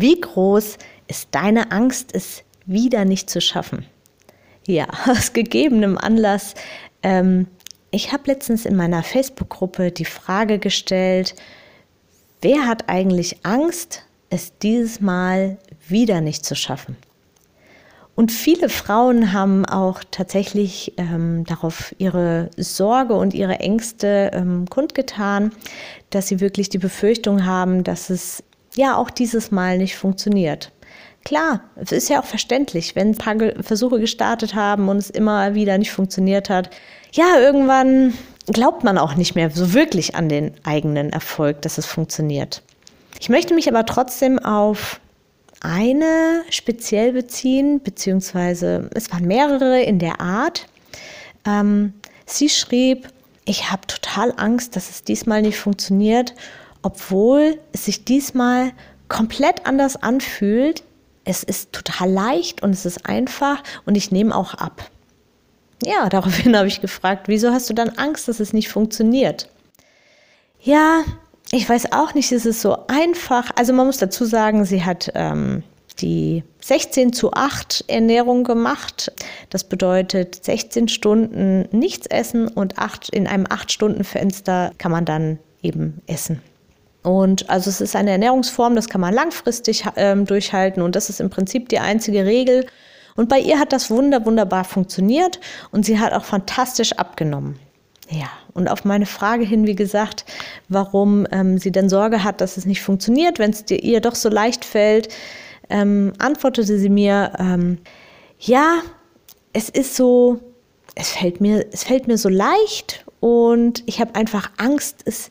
Wie groß ist deine Angst, es wieder nicht zu schaffen? Ja, aus gegebenem Anlass. Ähm, ich habe letztens in meiner Facebook-Gruppe die Frage gestellt, wer hat eigentlich Angst, es dieses Mal wieder nicht zu schaffen? Und viele Frauen haben auch tatsächlich ähm, darauf ihre Sorge und ihre Ängste ähm, kundgetan, dass sie wirklich die Befürchtung haben, dass es ja auch dieses Mal nicht funktioniert. Klar, es ist ja auch verständlich, wenn ein paar Versuche gestartet haben und es immer wieder nicht funktioniert hat. Ja, irgendwann glaubt man auch nicht mehr so wirklich an den eigenen Erfolg, dass es funktioniert. Ich möchte mich aber trotzdem auf eine speziell beziehen, beziehungsweise es waren mehrere in der Art. Ähm, sie schrieb, ich habe total Angst, dass es diesmal nicht funktioniert obwohl es sich diesmal komplett anders anfühlt. Es ist total leicht und es ist einfach und ich nehme auch ab. Ja, daraufhin habe ich gefragt, wieso hast du dann Angst, dass es nicht funktioniert? Ja, ich weiß auch nicht, es ist so einfach. Also man muss dazu sagen, sie hat ähm, die 16 zu 8 Ernährung gemacht. Das bedeutet 16 Stunden nichts essen und 8, in einem 8-Stunden-Fenster kann man dann eben essen. Und also es ist eine Ernährungsform, das kann man langfristig ähm, durchhalten und das ist im Prinzip die einzige Regel. Und bei ihr hat das wunder, wunderbar funktioniert und sie hat auch fantastisch abgenommen. Ja, und auf meine Frage hin, wie gesagt, warum ähm, sie denn Sorge hat, dass es nicht funktioniert, wenn es ihr doch so leicht fällt, ähm, antwortete sie mir, ähm, ja, es ist so, es fällt mir, es fällt mir so leicht und ich habe einfach Angst, es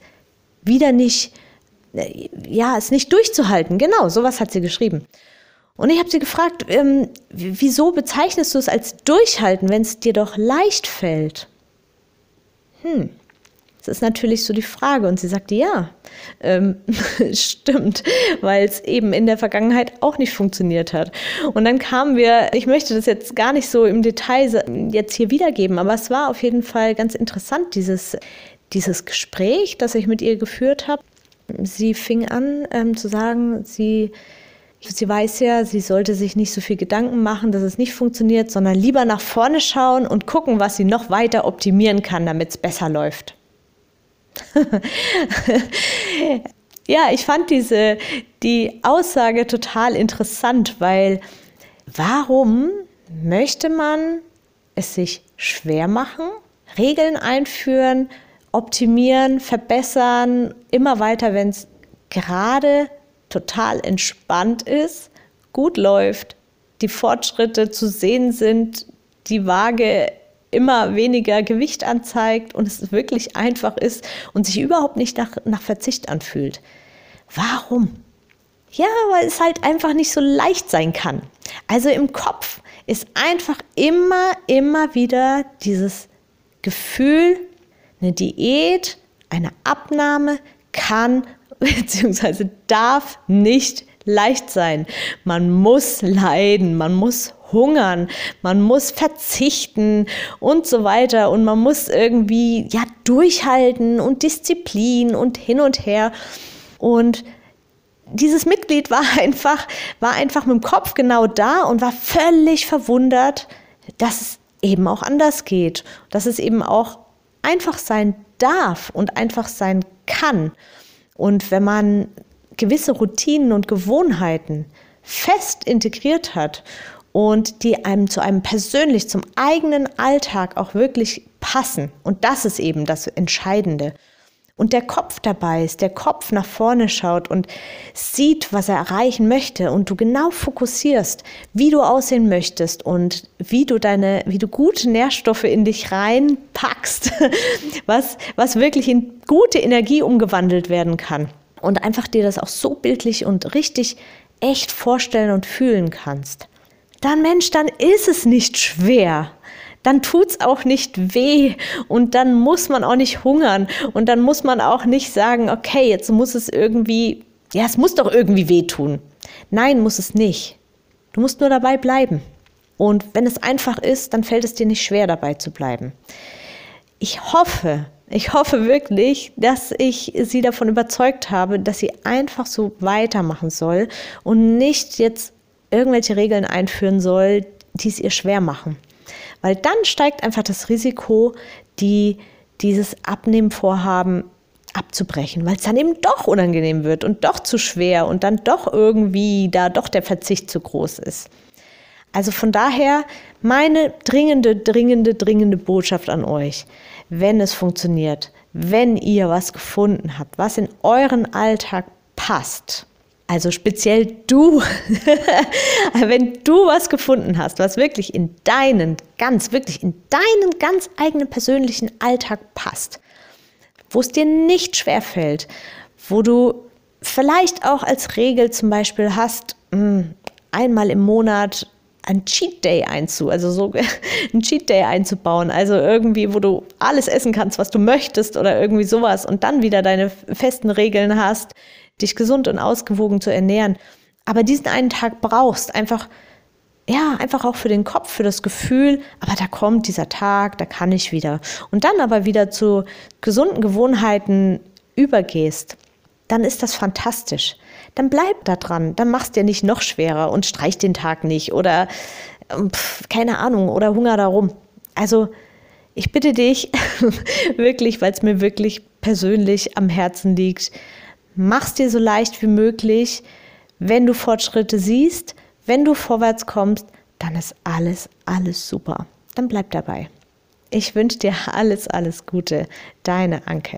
wieder nicht ja, es nicht durchzuhalten. Genau, sowas hat sie geschrieben. Und ich habe sie gefragt, ähm, wieso bezeichnest du es als Durchhalten, wenn es dir doch leicht fällt? Hm, das ist natürlich so die Frage. Und sie sagte, ja, ähm, stimmt, weil es eben in der Vergangenheit auch nicht funktioniert hat. Und dann kamen wir, ich möchte das jetzt gar nicht so im Detail jetzt hier wiedergeben, aber es war auf jeden Fall ganz interessant, dieses, dieses Gespräch, das ich mit ihr geführt habe. Sie fing an ähm, zu sagen, sie, sie weiß ja, sie sollte sich nicht so viel Gedanken machen, dass es nicht funktioniert, sondern lieber nach vorne schauen und gucken, was sie noch weiter optimieren kann, damit es besser läuft. ja, ich fand diese die Aussage total interessant, weil warum möchte man es sich schwer machen, Regeln einführen, optimieren, verbessern, immer weiter, wenn es gerade total entspannt ist, gut läuft, die Fortschritte zu sehen sind, die Waage immer weniger Gewicht anzeigt und es wirklich einfach ist und sich überhaupt nicht nach, nach Verzicht anfühlt. Warum? Ja, weil es halt einfach nicht so leicht sein kann. Also im Kopf ist einfach immer, immer wieder dieses Gefühl eine Diät, eine Abnahme kann bzw. darf nicht leicht sein. Man muss leiden, man muss hungern, man muss verzichten und so weiter und man muss irgendwie ja durchhalten und Disziplin und hin und her und dieses Mitglied war einfach war einfach mit dem Kopf genau da und war völlig verwundert, dass es eben auch anders geht, dass es eben auch einfach sein darf und einfach sein kann. Und wenn man gewisse Routinen und Gewohnheiten fest integriert hat und die einem zu einem persönlich, zum eigenen Alltag auch wirklich passen, und das ist eben das Entscheidende, und der Kopf dabei ist, der Kopf nach vorne schaut und sieht, was er erreichen möchte und du genau fokussierst, wie du aussehen möchtest und wie du deine, wie du gute Nährstoffe in dich reinpackst, was, was wirklich in gute Energie umgewandelt werden kann und einfach dir das auch so bildlich und richtig echt vorstellen und fühlen kannst. dann Mensch, dann ist es nicht schwer dann tut es auch nicht weh und dann muss man auch nicht hungern und dann muss man auch nicht sagen, okay, jetzt muss es irgendwie, ja, es muss doch irgendwie wehtun. Nein, muss es nicht. Du musst nur dabei bleiben. Und wenn es einfach ist, dann fällt es dir nicht schwer, dabei zu bleiben. Ich hoffe, ich hoffe wirklich, dass ich sie davon überzeugt habe, dass sie einfach so weitermachen soll und nicht jetzt irgendwelche Regeln einführen soll, die es ihr schwer machen weil dann steigt einfach das Risiko, die, dieses Abnehmvorhaben abzubrechen, weil es dann eben doch unangenehm wird und doch zu schwer und dann doch irgendwie da doch der Verzicht zu groß ist. Also von daher meine dringende, dringende, dringende Botschaft an euch, wenn es funktioniert, wenn ihr was gefunden habt, was in euren Alltag passt, also speziell du, wenn du was gefunden hast, was wirklich in deinen, ganz, wirklich in deinen ganz eigenen persönlichen Alltag passt, wo es dir nicht schwer fällt, wo du vielleicht auch als Regel zum Beispiel hast, hm, einmal im Monat ein Cheat Day einzu, also so ein Cheat Day einzubauen, also irgendwie, wo du alles essen kannst, was du möchtest oder irgendwie sowas und dann wieder deine festen Regeln hast, dich gesund und ausgewogen zu ernähren. Aber diesen einen Tag brauchst einfach, ja, einfach auch für den Kopf, für das Gefühl, aber da kommt dieser Tag, da kann ich wieder. Und dann aber wieder zu gesunden Gewohnheiten übergehst, dann ist das fantastisch. Dann bleib da dran, dann machst dir nicht noch schwerer und streich den Tag nicht oder ähm, pf, keine Ahnung oder Hunger darum. Also ich bitte dich wirklich, weil es mir wirklich persönlich am Herzen liegt, Mach's dir so leicht wie möglich. Wenn du Fortschritte siehst, wenn du vorwärts kommst, dann ist alles, alles super. Dann bleib dabei. Ich wünsche dir alles, alles Gute. Deine Anke.